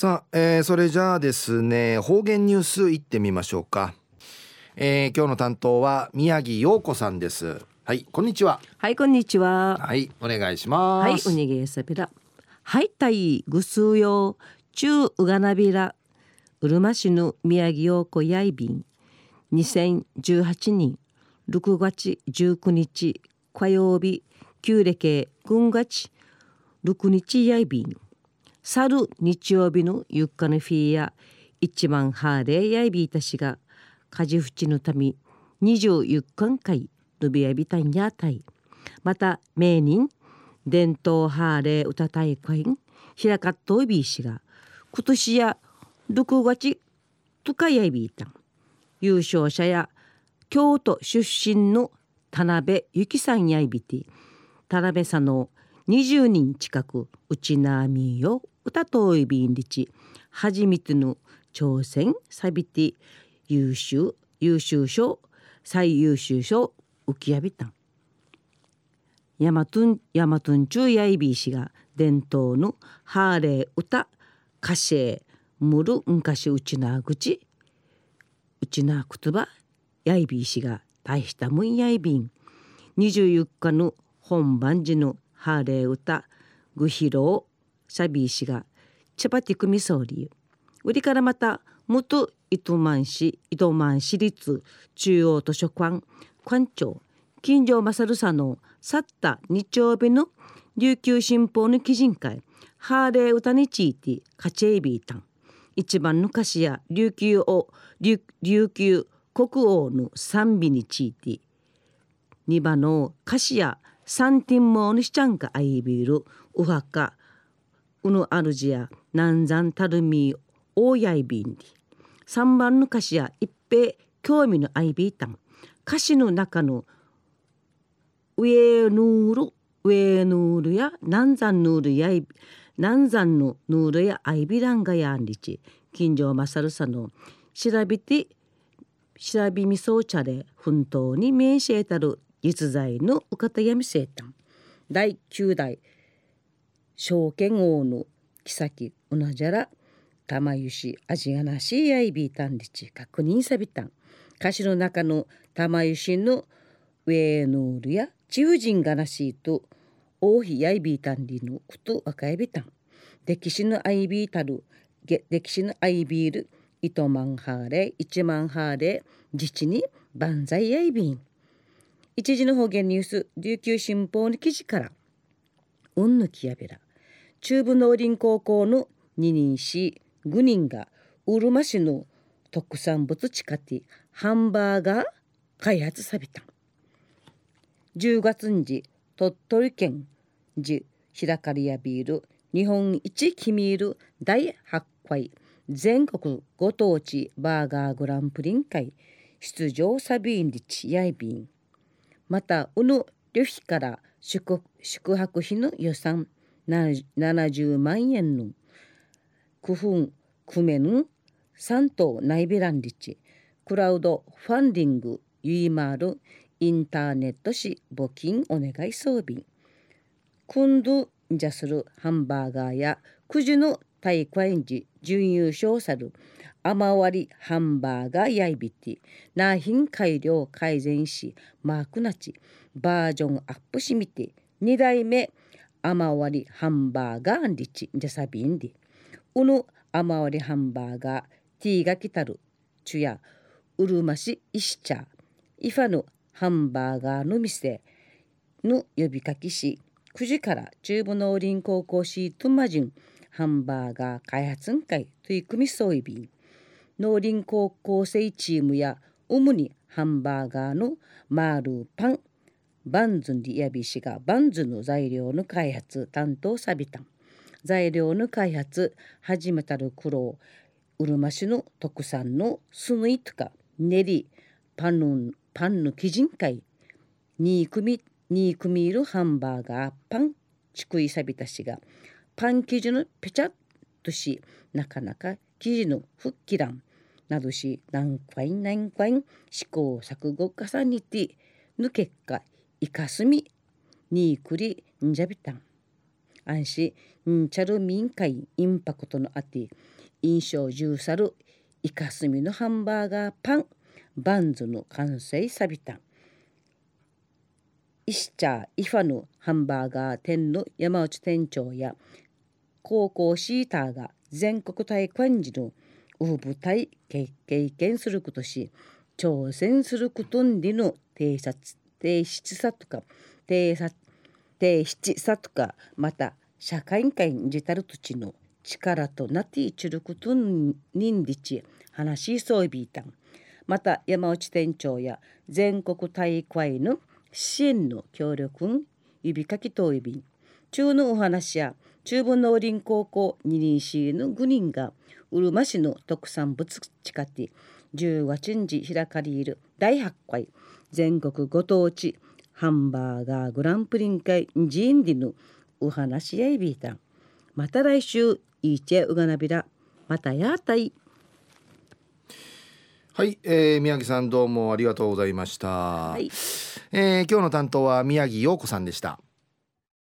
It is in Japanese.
さあ、えー、それじゃあですね方言ニュースいってみましょうか、えー、今日の担当は宮城陽子さんです。はいこんにちは。はいこんにちは。はいお願いします。はいおにげさびら。はいたいぐすうよ中うがなびら。うるま市の宮城陽子やいびん。2018年6月19日火曜日旧暦軍月6日やいびん去る日曜日のゆっかのフィーや一番ハーレーやいびいたしが家事ふちのため二十ゆっかん会ルビアビタンやたい。また名人伝統ハーレー歌大会開かっといびいしが今年や6月とかやいびいたん。優勝者や京都出身の田辺由紀さんやいびて田辺さんの20人近くうちなみよ歌といびんりち初めての挑戦さびて優秀優秀賞最優秀賞浮きやびた。んヤマトンヤマトンチュやいびいしが伝統のハーレー歌歌詞むるんかしうちなぐちうちなくつばやいびいしが大したもんやいびん。24日の本番時のハーレー歌グヒローシャビー氏がチャパティクミソーリー。売りからまた元糸満市糸満市立中央図書館館長金城勝さんの去った日曜日の琉球新報の記人会ハーレー歌についてカチェイビータン。一番の歌詞や琉球を琉球国王の賛美について二番の歌詞やサンティンモーニシチャンカアイうぬあるじや南山たるみ大やいびんり。3番の歌詞や一平興味のあいびいたん。歌詞の中の上ヌール上ヌールや南山ヌールやい南山のヌールやあいびらんがやんりち。金城勝さんの調べて調べみそうちゃれ奮闘に名しえたる実在のお方やみせいたん。第9代証券王の妃うなじゃら玉ゆし味がなしやいびいたんりち確認さびたん。歌詞の中の玉ゆしのウェーヌールや中人がなしいと王妃やいびいたんりのことわかやびたん。歴史のあいびいたる歴史のあいびいる糸満ハーレ一万ハーレ自治に万歳やいびん一時の方言ニュース琉球新報の記事からうんぬきやべら。中部農林高校の二人市5人がうるま市の特産物地下テハンバーガー開発さびた。10月に鳥取県じ開かりやビール日本一キミール第8回全国ご当地バーガーグランプリン会出場サビンリチヤイビンまたうぬ旅費から宿宿泊費の予算70万円の工夫組めぬ3等内ビランリチクラウドファンディングユイマールインターネットし募金お願い装備。クンドじゃするハンバーガーやくじの大会時準優勝さる甘割りハンバーガーやいびて納品改良改善しマークなちバージョンアップしみて2代目甘割りハンバーガーンリチじゃさびんで。うぬ甘割りハンバーガー。ティーがきたる。ちゅや。うるましいしちゃ。イファのハンバーガーの店。の呼びかけし。9時から中部農林高校シートマジンハンバーガー開発会取り組み総意便農林高校生チームや。主にハンバーガーの。マールパン。バンズにやびしがバンズの材料の開発担当さびた。ん材料の開発始めたる苦労うるま市の特産のスヌイとか練りパンのパンの生地会に組に組いるハンバーガーパンちくいさびたしがパン生地のぺちゃっとしなかなか生地のふっきらんなどし何回何回試行錯誤重ねてぬ結果イカスミにくりんじゃびたん安心んチャルミンカイインパクトのあって印象重さるイカスミのハンバーガーパンバンズの完成さびたイシチャーイファのハンバーガー店の山内店長や高校シーターが全国大会時のウ部隊経験することし挑戦することんりの偵察提出さとか偵察提出さとかまた社会会にじたる土地の力となっていちることにんりち話しそういびいた。んまた山内店長や全国大会の支援の協力指かきといびん。中のお話や中部農林高校二輪市の5人がうるま市の特産物近て10月に開かれる。第8回全国ご当地。ハンバーガーグランプリ会。ジーンディのお話やいびいたまた来週。いいちゃうがなびらまたやたい。はい、えー、宮城さんどうもありがとうございました、はい、えー、今日の担当は宮城陽子さんでした